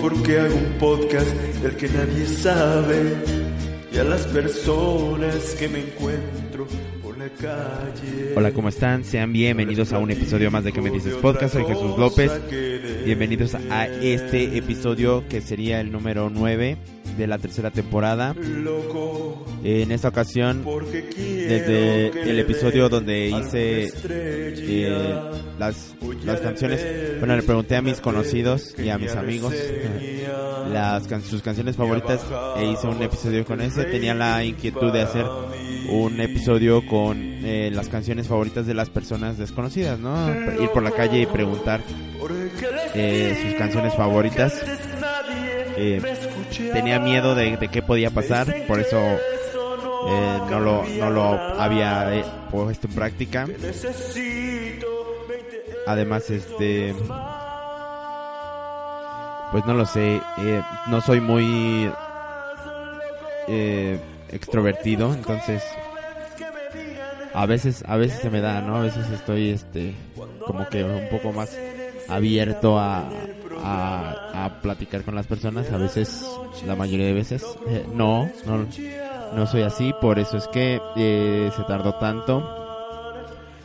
porque hago un podcast del que nadie sabe. Y a las personas que me encuentro. Hola, ¿cómo están? Sean bienvenidos a un episodio más de Que me dices podcast. Soy Jesús López. Bienvenidos a este episodio que sería el número 9 de la tercera temporada. En esta ocasión, desde el episodio donde hice eh, las, las canciones, bueno, le pregunté a mis conocidos y a mis amigos sus canciones favoritas e hice un episodio con ese. Tenía la inquietud de hacer un episodio con eh, las canciones favoritas de las personas desconocidas, ¿no? Ir por la calle y preguntar eh, sus canciones favoritas. Eh, tenía miedo de, de qué podía pasar, por eso eh, no, lo, no lo había eh, puesto en práctica. Además, este. Pues no lo sé. no soy muy. eh, extrovertido, entonces. A veces, a veces se me da, ¿no? A veces estoy, este. Como que un poco más abierto a. A, platicar con las personas. A veces, la mayoría de veces. eh, no, no, no soy así. Por eso es que eh, se tardó tanto.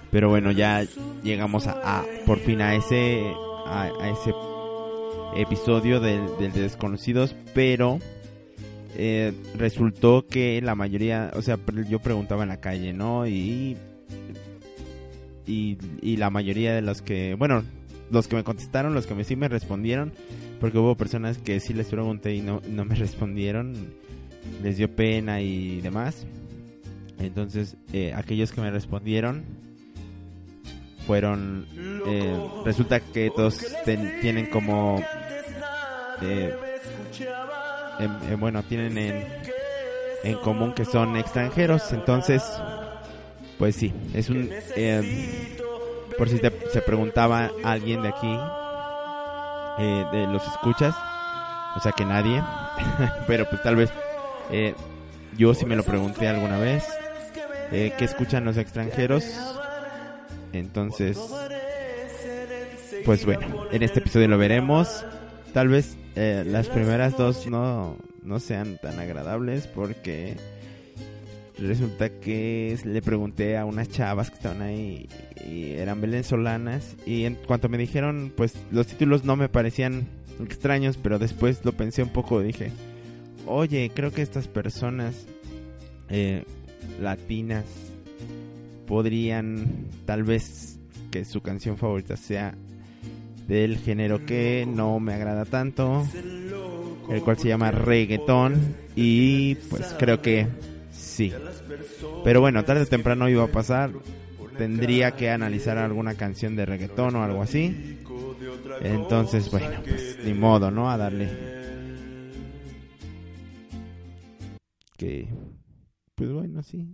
Pero bueno, ya llegamos a, a- por fin a ese a, a ese episodio del, del de desconocidos, pero eh, resultó que la mayoría, o sea, yo preguntaba en la calle, ¿no? Y, y la mayoría de los que, bueno, los que me contestaron, los que me, sí me respondieron, porque hubo personas que sí les pregunté y no, no me respondieron, les dio pena y demás. Entonces, eh, aquellos que me respondieron fueron eh, resulta que todos tienen como em- em, bueno tienen en, en común que son extranjeros entonces pues sí es un eh, por si te- se preguntaba alguien de aquí eh, de los escuchas o sea que nadie pero pues tal vez eh, yo sí me lo pregunté alguna vez eh, ¿qué escuchan los extranjeros? Entonces, pues bueno, en este episodio lo veremos. Tal vez eh, las primeras dos no, no sean tan agradables porque resulta que le pregunté a unas chavas que estaban ahí y eran venezolanas y en cuanto me dijeron, pues los títulos no me parecían extraños, pero después lo pensé un poco, dije, oye, creo que estas personas eh, latinas podrían tal vez que su canción favorita sea del género que no me agrada tanto, el cual se llama reggaetón y pues creo que sí. Pero bueno, tarde o temprano iba a pasar, tendría que analizar alguna canción de reggaetón o algo así. Entonces, bueno, pues ni modo, ¿no? A darle que pues bueno, sí.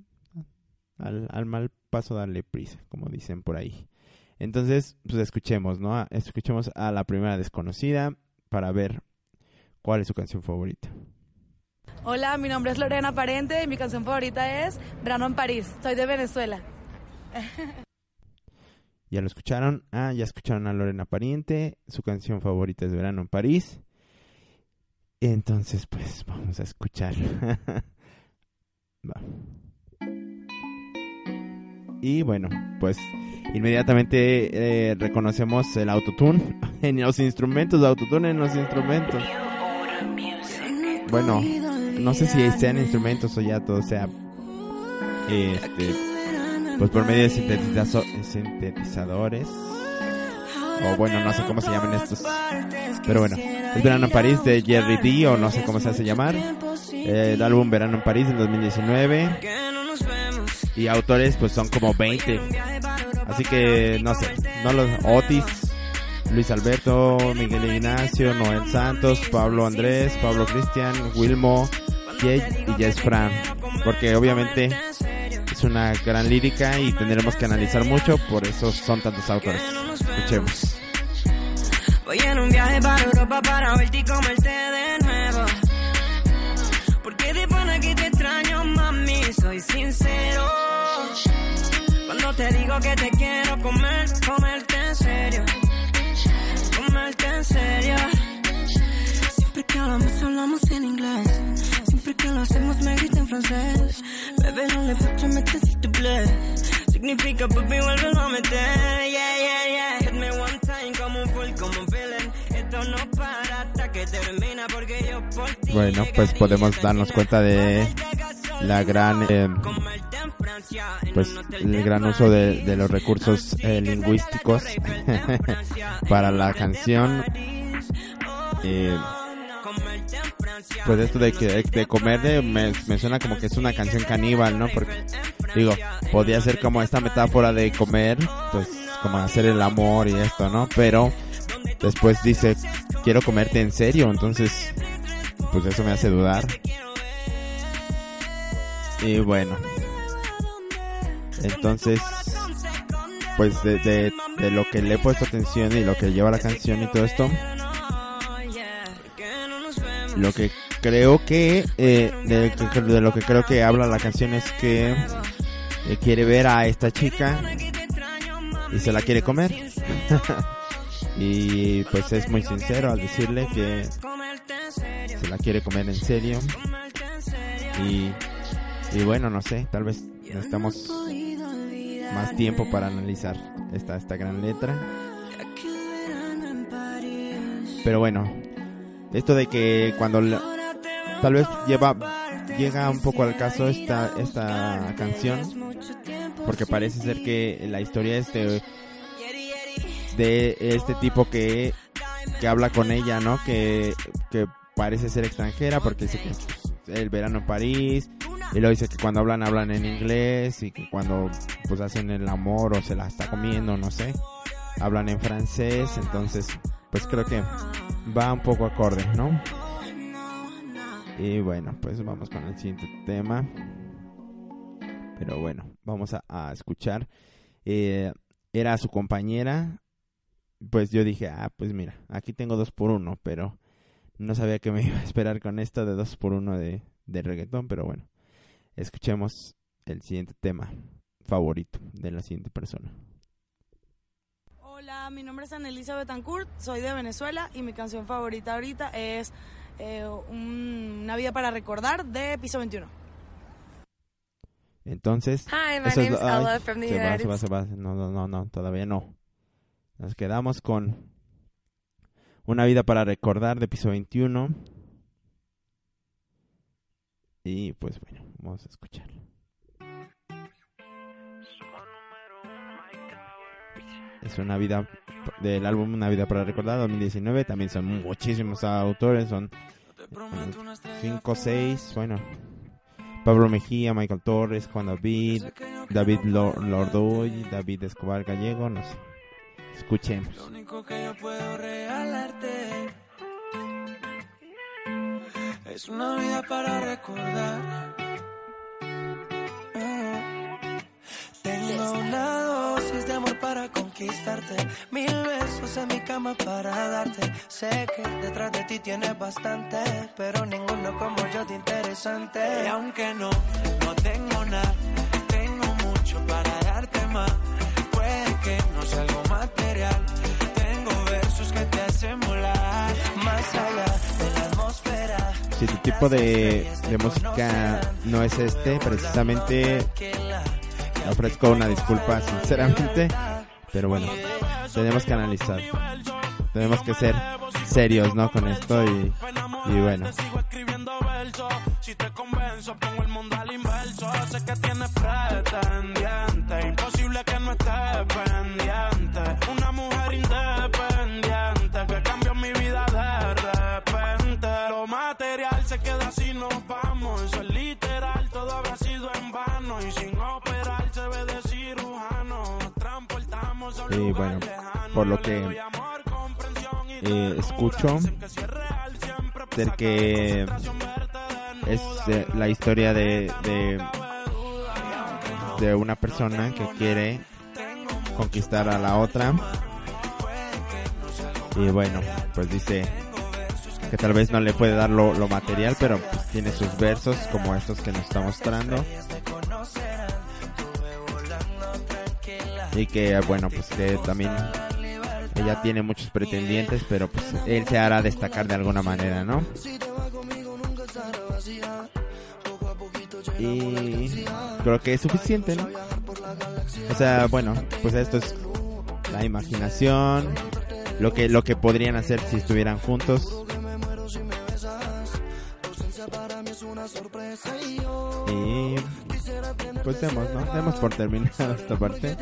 Al, al mal paso darle prisa, como dicen por ahí. Entonces, pues escuchemos, ¿no? Escuchemos a la primera desconocida para ver cuál es su canción favorita. Hola, mi nombre es Lorena Parente y mi canción favorita es Verano en París. Soy de Venezuela. ¿Ya lo escucharon? Ah, ya escucharon a Lorena Pariente. Su canción favorita es Verano en París. Entonces, pues vamos a escuchar. Va. Y bueno, pues inmediatamente eh, reconocemos el autotune en los instrumentos, autotune en los instrumentos. Bueno, no sé si sean instrumentos o ya todo sea este pues por medio de sintetizadores o bueno, no sé cómo se llaman estos. Pero bueno, es Verano en París de Jerry D o no sé cómo se hace llamar. El álbum Verano en París del 2019. Y autores pues son como 20. Así que no sé, no los Otis, Luis Alberto, Miguel Ignacio, Noel Santos, Pablo Andrés, Pablo Cristian, Wilmo, Jay y Jess Fran. Porque obviamente es una gran lírica y tendremos que analizar mucho, por eso son tantos autores. Escuchemos. Voy en francés. Bebé, no le puedo meter si te bless. Significa, papi, vuelve a meter. Yeah, yeah, yeah. Hit me one time como un full, como un villain. Esto no para hasta que termina porque yo por ti. Bueno, pues podemos darnos cuenta de la gran, eh, pues el gran uso de, de los recursos eh, lingüísticos para la canción. Eh, pues esto de que de comer de, me, me suena como que es una canción caníbal, ¿no? Porque digo, podría ser como esta metáfora de comer, pues como hacer el amor y esto, ¿no? Pero después dice, quiero comerte en serio, entonces pues eso me hace dudar. Y bueno, entonces, pues de, de, de lo que le he puesto atención y lo que lleva la canción y todo esto, lo que creo que eh, de, lo que creo que habla la canción es que eh, quiere ver a esta chica y se la quiere comer. Y pues es muy sincero al decirle que se la quiere comer en serio. Y, y bueno no sé tal vez necesitamos más tiempo para analizar esta esta gran letra. Pero bueno esto de que cuando tal vez lleva llega un poco al caso esta esta canción porque parece ser que la historia es de de este tipo que que habla con ella no que que parece ser extranjera porque dice que es el verano en París y luego dice que cuando hablan hablan en inglés y que cuando pues hacen el amor o se la está comiendo no sé. Hablan en francés entonces pues creo que va un poco acorde no y bueno, pues vamos con el siguiente tema. Pero bueno, vamos a, escuchar. Eh, era su compañera. Pues yo dije, ah, pues mira, aquí tengo dos por uno, pero no sabía que me iba a esperar con esto de dos por uno de, de reggaetón, pero bueno, escuchemos el siguiente tema favorito de la siguiente persona. Hola, mi nombre es Anelisa Betancourt, soy de Venezuela y mi canción favorita ahorita es eh, un- Una vida para recordar de Piso 21. Entonces, Hi, my lo- ay, Ella from the se va, United se va, se va. No, no, no, no, todavía no. Nos quedamos con Una vida para recordar de piso 21. Y pues bueno, vamos a escuchar. Es una vida del álbum Una vida para recordar 2019. También son muchísimos autores, son 5 6, bueno. Pablo Mejía, Michael Torres, Juan David, David Lo- Lordoy, David Escobar Gallego, no sé. Escuchemos. Lo único que yo puedo regalarte es una vida para recordar. Conquistarte, mil besos en mi cama para darte. Sé que detrás de ti tienes bastante, pero ninguno como yo de interesante. Y aunque no, no tengo nada, tengo mucho para darte más. Puede que no sea algo material, tengo versos que te hacen volar más allá de la atmósfera. Si tu tipo de, de música no es este, precisamente ofrezco una disculpa sinceramente, pero bueno, tenemos que analizar, tenemos que ser serios, ¿no? Con esto y, y bueno. Si te convenzo, pongo el mundo al inverso. Sé que tienes pretendiente. Imposible que no estés pendiente. Una mujer independiente que cambió mi vida de repente. Lo material se queda así, nos Y bueno, por lo que eh, escucho, ser que es la historia de, de de una persona que quiere conquistar a la otra. Y bueno pues dice que tal vez no le puede dar lo, lo material pero tiene sus versos como estos que nos está mostrando y que bueno pues que también ella tiene muchos pretendientes pero pues él se hará destacar de alguna manera no y creo que es suficiente no o sea bueno pues esto es la imaginación lo que lo que podrían hacer si estuvieran juntos. Y pues demos no demos por terminada esta parte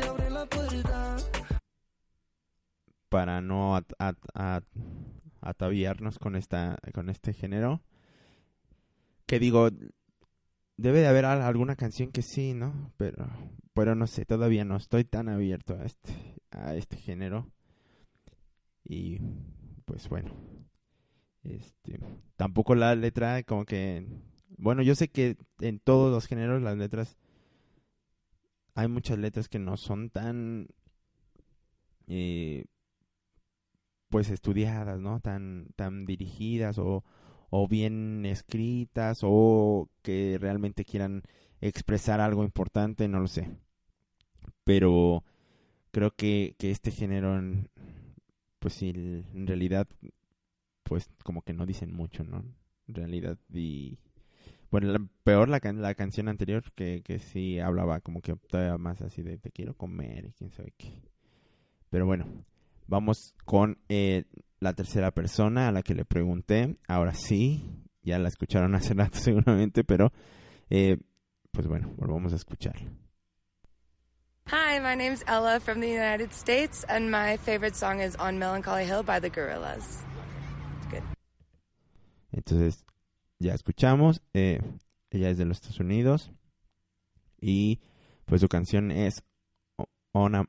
para no at- at- at- ataviarnos con esta con este género que digo debe de haber al- alguna canción que sí no pero pero no sé todavía no estoy tan abierto a este a este género. Y pues bueno este tampoco la letra como que bueno yo sé que en todos los géneros las letras hay muchas letras que no son tan eh, pues estudiadas, ¿no? Tan, tan dirigidas o, o bien escritas o que realmente quieran expresar algo importante, no lo sé. Pero creo que, que este género, pues en realidad, pues como que no dicen mucho, ¿no? En realidad, y bueno, la- peor la, la canción anterior que, que sí hablaba como que todavía más así de te quiero comer y quién sabe qué. Pero bueno, vamos con eh, la tercera persona a la que le pregunté. Ahora sí, ya la escucharon hace rato seguramente, pero eh, pues bueno, volvamos a escuchar. Hi, my name's Ella from the United States, and my favorite song is On Melancholy Hill by the Gorillas. Good. Entonces, ya escuchamos. eh, ella es de los Estados Unidos. Y pues su canción es On a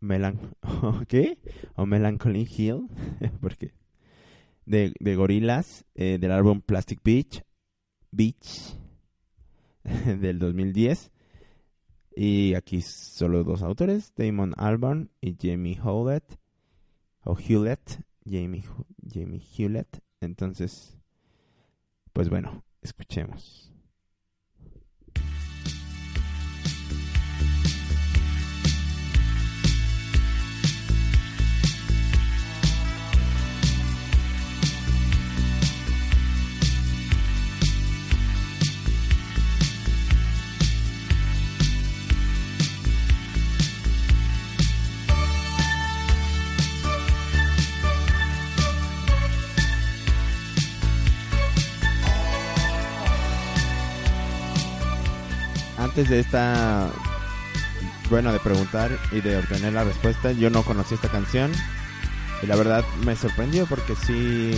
Melan ¿Qué? On Melancholy Hill. Porque de, de Gorillaz, eh, del álbum Plastic Beach, Beach del 2010. Y aquí solo dos autores, Damon Albarn y Jamie Hewlett. O Hewlett, Jamie, Jamie Hewlett. Entonces, pues bueno, escuchemos. Antes de esta, bueno, de preguntar y de obtener la respuesta, yo no conocí esta canción. Y la verdad me sorprendió porque sí,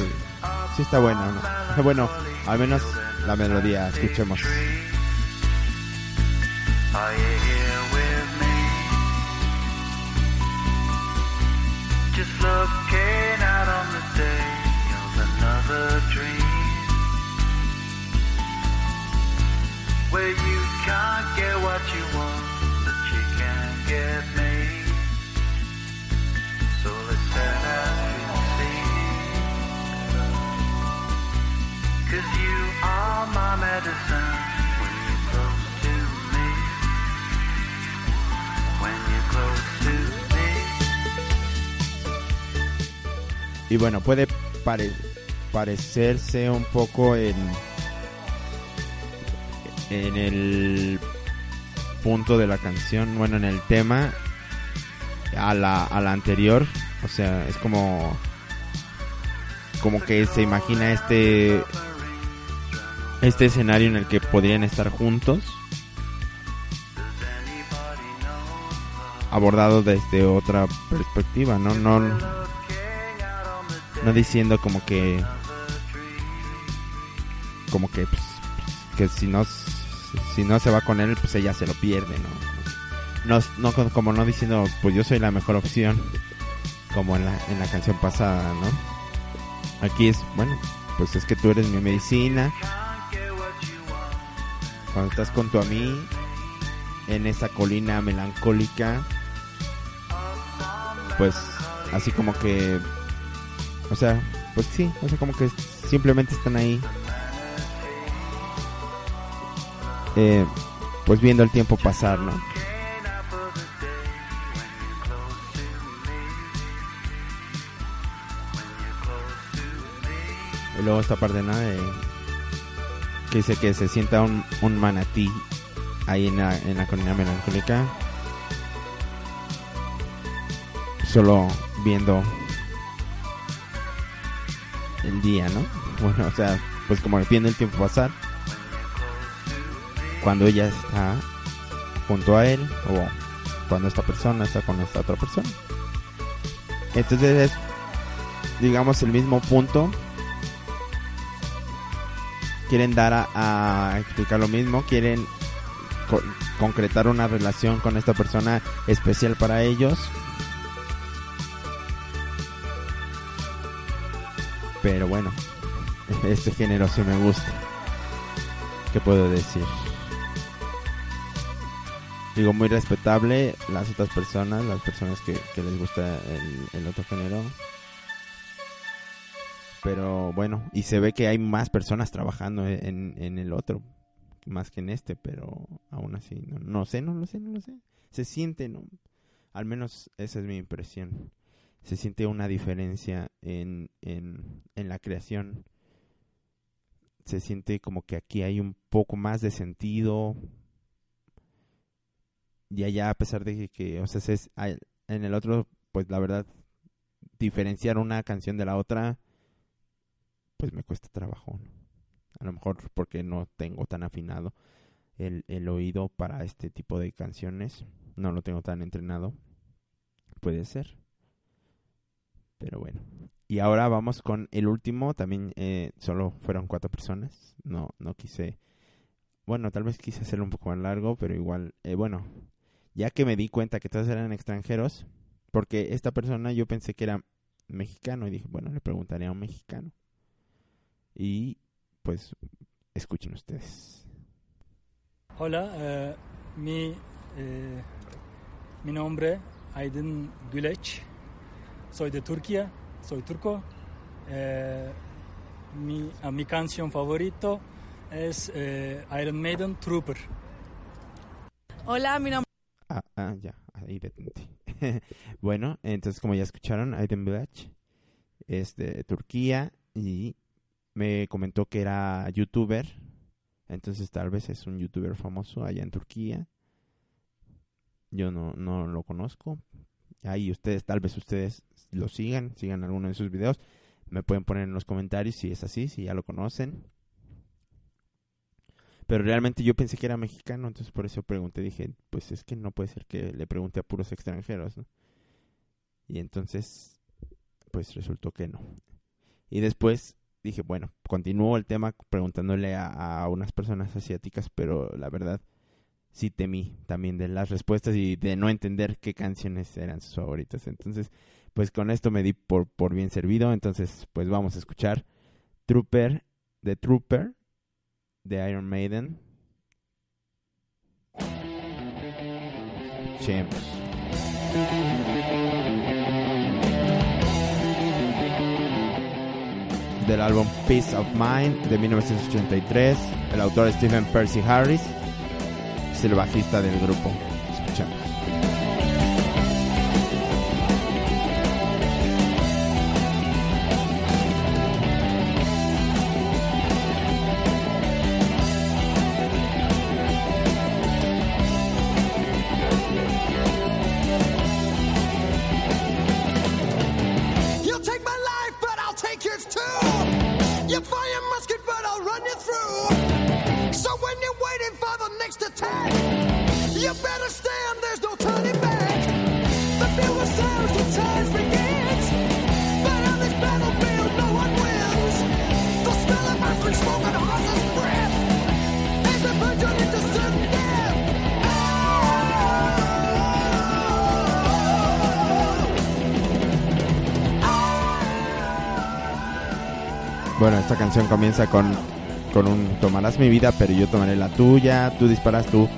sí está buena. ¿no? Bueno, al menos la melodía, escuchemos. Where you can't get what you want, but you can get me. So let's set out to sea. Cause you are my medicine when you're close to me. When you're close to me. Y bueno, puede pare- parecerse un poco en, en el punto de la canción, bueno, en el tema a la, a la anterior. O sea, es como, como que se imagina este, este escenario en el que podrían estar juntos. abordado desde otra perspectiva, no no no diciendo como que como que pues, que si no si no se va con él pues ella se lo pierde, ¿no? no, como no diciendo, pues yo soy la mejor opción, como en la, en la canción pasada, ¿no? Aquí es, bueno, pues es que tú eres mi medicina. Cuando estás junto a mí, en esa colina melancólica, pues así como que, o sea, pues sí, o sea, como que simplemente están ahí. Eh, pues viendo el tiempo pasar, ¿no? Y luego esta parte, ¿no? De- que dice que se sienta un, un manatí ahí en la, en la colina melancólica. Solo viendo el día, ¿no? Bueno, o sea, pues como viendo el tiempo pasar. Cuando ella está junto a él o cuando esta persona está con esta otra persona. Entonces es, digamos, el mismo punto. Quieren dar a, explicar lo mismo, quieren co- concretar una relación con esta persona especial para ellos. Pero bueno, este género sí me gusta. ¿Qué puedo decir? Digo, muy respetable las otras personas, las personas que, les gusta el, el otro género. Pero bueno, y se ve que hay más personas trabajando en, en el otro, más que en este, pero aún así, no, no sé, no lo sé, no lo sé. Se siente, ¿no? Al menos esa es mi impresión. Se siente una diferencia en, en, en la creación. Se siente como que aquí hay un poco más de sentido, y allá a pesar de que, o sea, se es, en el otro, pues la verdad, diferenciar una canción de la otra, pues me cuesta trabajo. A lo mejor porque no tengo tan afinado el, el oído para este tipo de canciones, no lo tengo tan entrenado, puede ser. Pero bueno. Y ahora vamos con el último, también eh, solo fueron cuatro personas, no, no quise, bueno, tal vez quise hacerlo un poco más largo, pero igual, eh, bueno, ya que me di cuenta que todos eran extranjeros, porque esta persona yo pensé que era mexicano y dije, bueno, le preguntaré a un mexicano. Y pues escuchen ustedes. Hola, eh, mi, eh, mi nombre Aydın Güleç. Soy de Turquía, soy turco. Eh, mi, mi canción favorito es Iron Maiden Trooper. Hola, mi nombre Ah, ah, ya, ahí detente. bueno, entonces como ya escucharon, Aydın Bilac es de Turquía y me comentó que era youtuber. Entonces tal vez es un youtuber famoso allá en Turquía. Yo no, no lo conozco. Ahí ustedes, tal vez ustedes lo sigan, sigan alguno de sus videos. Me pueden poner en los comentarios si es así, si ya lo conocen. Pero realmente yo pensé que era mexicano, entonces por eso pregunté, dije, pues es que no puede ser que le pregunte a puros extranjeros, ¿no? Y entonces, pues resultó que no. Y después dije, bueno, continuó el tema preguntándole a, a unas personas asiáticas, pero la verdad sí temí también de las respuestas y de no entender qué canciones eran sus favoritas. Entonces, pues con esto me di por, por bien servido. Entonces, pues vamos a escuchar Trooper, de Trooper, de Iron Maiden. Escuchemos. Del álbum Peace of Mind de 1983. El autor Stephen Percy Harris. Es el bajista del grupo. Bueno, esta canción comienza con, con un tomarás mi vida, pero yo tomaré la tuya, tú disparas tu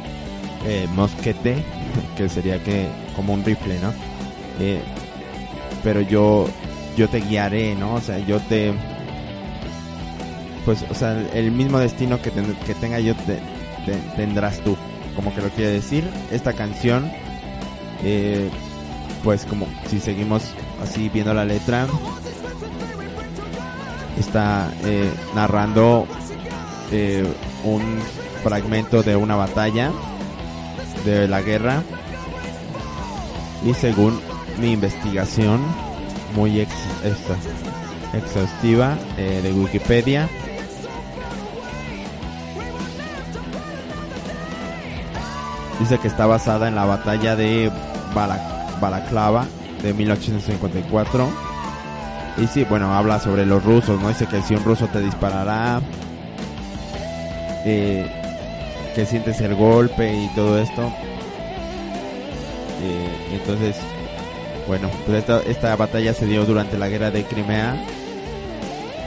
eh, mosquete, que sería que como un rifle, ¿no? Eh, pero yo yo te guiaré, ¿no? O sea, yo te pues, o sea, el mismo destino que, ten- que tenga yo te- te- tendrás tú, como que lo quiere decir. Esta canción, eh, pues como si seguimos así viendo la letra, está eh, narrando eh, un fragmento de una batalla de la guerra. Y según mi investigación muy ex- exhaustiva eh, de Wikipedia dice que está basada en la batalla de Bala- Balaclava de 1854 y sí, bueno, habla sobre los rusos, ¿no? Dice que si un ruso te disparará, eh, que sientes el golpe y todo esto. Eh, entonces, bueno, pues esta, esta batalla se dio durante la guerra de Crimea.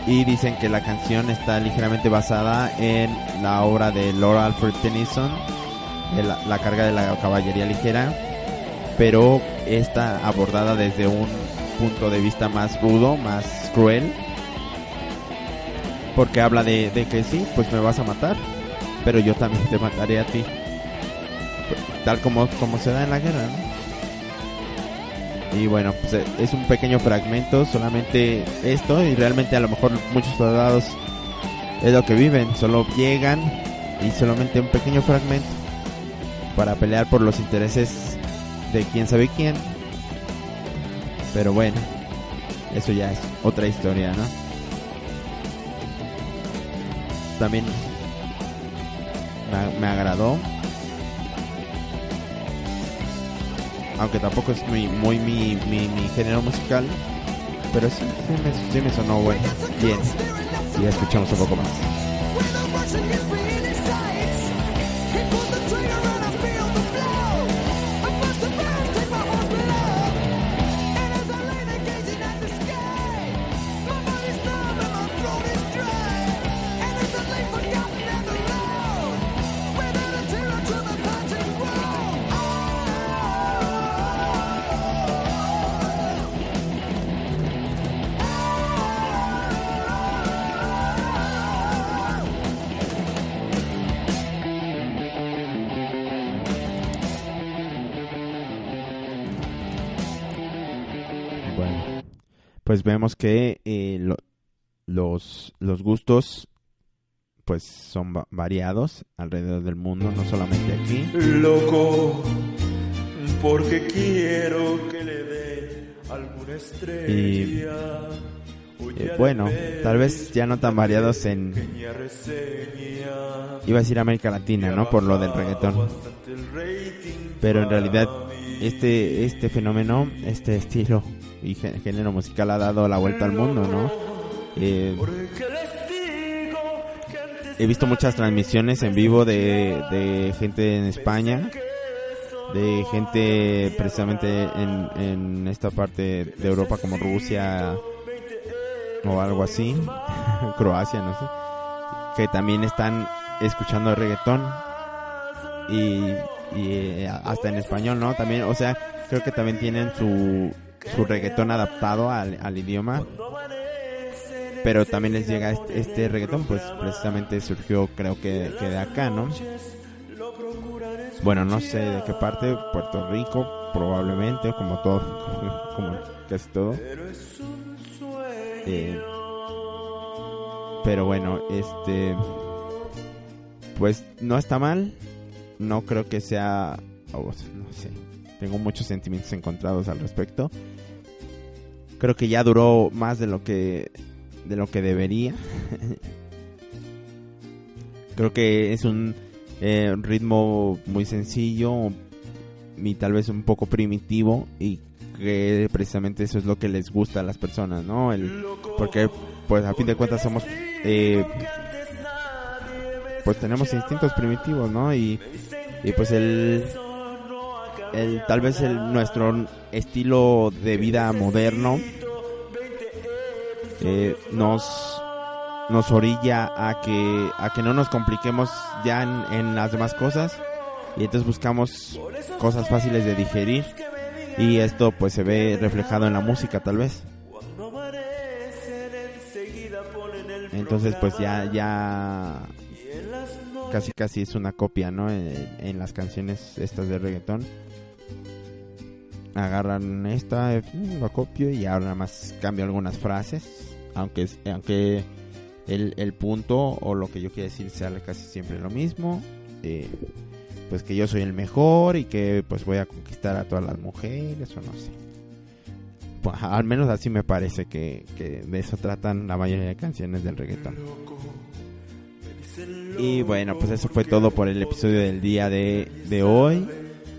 Y dicen que la canción está ligeramente basada en la obra de Lord Alfred Tennyson, la carga de la caballería ligera, pero está abordada desde un punto de vista más rudo, más cruel, porque habla de, que sí, pues me vas a matar, pero yo también te mataré a ti, tal como, como se da en la guerra, ¿no? Y bueno, pues eh, es un pequeño fragmento, solamente esto, y realmente a lo mejor muchos soldados es lo que viven, solo llegan y solamente un pequeño fragmento para pelear por los intereses de quién sabe quién. Pero bueno, eso ya es otra historia, ¿no? También me, me agradó. Aunque tampoco es muy, muy mi, mi, mi género musical. Pero sí, sí me, sí me sonó bueno. Bien. Y escuchamos un poco más. Pues vemos que eh, lo- los, los gustos pues son va- variados alrededor del mundo, no solamente aquí. Loco, porque quiero que le dé alguna estrella. Eh, bueno, tal vez ya no tan variados en, iba a decir América Latina, ¿no? Por lo del reggaetón. Pero en realidad. Este este fenómeno, este estilo y gé- género musical ha dado la vuelta al mundo, ¿no? Eh, he visto muchas transmisiones en vivo de, de gente en España, de gente precisamente en, en esta parte de Europa como Rusia o algo así, Croacia, no sé, que también están escuchando reggaetón y, y eh, hasta en español, ¿no? También, o sea, creo que también tienen su, su reggaetón adaptado al, al idioma. Pero también les llega este, este reggaetón, pues precisamente surgió creo que, que de acá, ¿no? Bueno, no sé de qué parte, Puerto Rico, probablemente, como todo, como casi todo. Eh, pero bueno, este, pues no está mal, no creo que sea, no sé, tengo muchos sentimientos encontrados al respecto. Creo que ya duró más de lo que de lo que debería. creo que es un eh, ritmo muy sencillo y tal vez un poco primitivo y que precisamente eso es lo que les gusta a las personas, ¿no? El, porque pues a fin de cuentas somos eh, pues tenemos instintos primitivos, ¿no? Y, y pues el, el tal vez el nuestro estilo de vida moderno eh, nos nos orilla a que, a que no nos compliquemos ya en, en las demás cosas y entonces buscamos cosas fáciles de digerir y esto pues se ve reflejado en la música tal vez. Entonces pues ya ya casi casi es una copia, ¿no? En, las canciones estas de reggaetón. Agarran esta, la copio y ahora nada más cambio algunas frases, aunque aunque el, el punto o lo que yo quiero decir sale casi siempre lo mismo. Eh, pues que yo soy el mejor y que pues voy a conquistar a todas las mujeres o no sé. Pues, al menos así me parece que, que de eso tratan la mayoría de canciones del reggaetón. Y bueno, pues eso fue todo por el episodio del día de, de hoy.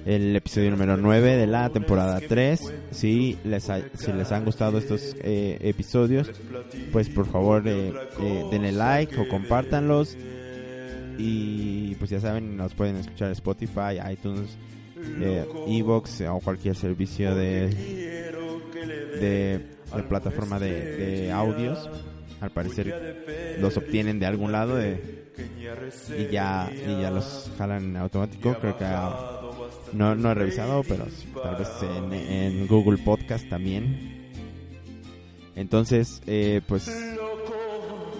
El episodio número 9 de la temporada 3. Si les, ha- si les han gustado estos eh, episodios, pues por favor eh, eh, denle like o compártanlos. Y pues ya saben, nos pueden escuchar Spotify, iTunes, eh, Evox o cualquier servicio de, de, de plataforma de, de audios. Al parecer los obtienen de algún lado de- y ya y ya los jalan en automático. Creo que ah, no, no he revisado, pero sí, tal vez en, en Google Podcast también. Entonces, eh, pues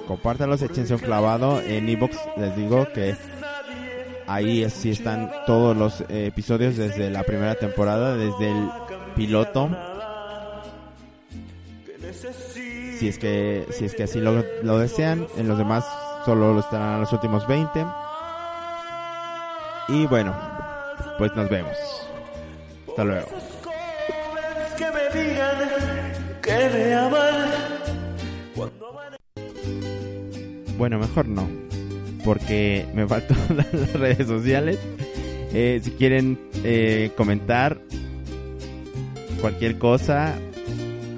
compártalos, échense un clavado en Evox. Les digo que ahí sí están todos los episodios desde la primera temporada, desde el piloto. Si es que, si es que así lo, lo desean, en los demás solo lo estarán los últimos 20. Y bueno, pues nos vemos. Hasta luego. que me digan que me aman. Bueno, mejor no. Porque me faltan las redes sociales. Eh, si quieren eh, comentar cualquier cosa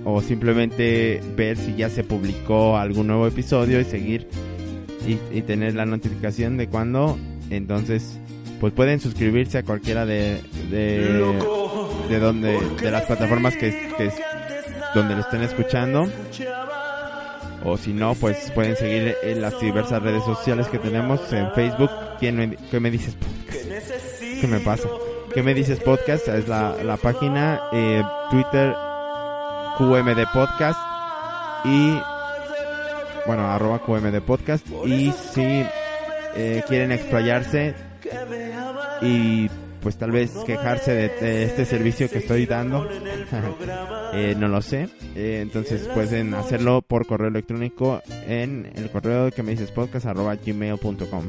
o simplemente ver si ya se publicó algún nuevo episodio y seguir y, y tener la notificación de cuando, entonces pues pueden suscribirse a cualquiera de de, de donde de las plataformas que, que donde lo estén escuchando o si no, pues pueden seguir en las diversas redes sociales que tenemos en Facebook. ¿Quién me, ¿Qué me dices podcast? ¿Qué me pasa? ¿Qué me dices podcast? Es la, la página. eh, Twitter QMD Podcast. Y bueno, arroba QMD Podcast. Y si eh, quieren explayarse y pues tal vez quejarse de, de este servicio que estoy dando, eh, no lo sé. Eh, entonces pueden hacerlo por correo electrónico en el correo que me dices podcast arroba gmail.com.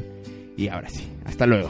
Y ahora sí, hasta luego.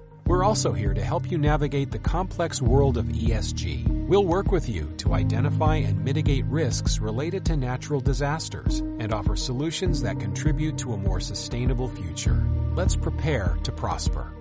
We're also here to help you navigate the complex world of ESG. We'll work with you to identify and mitigate risks related to natural disasters and offer solutions that contribute to a more sustainable future. Let's prepare to prosper.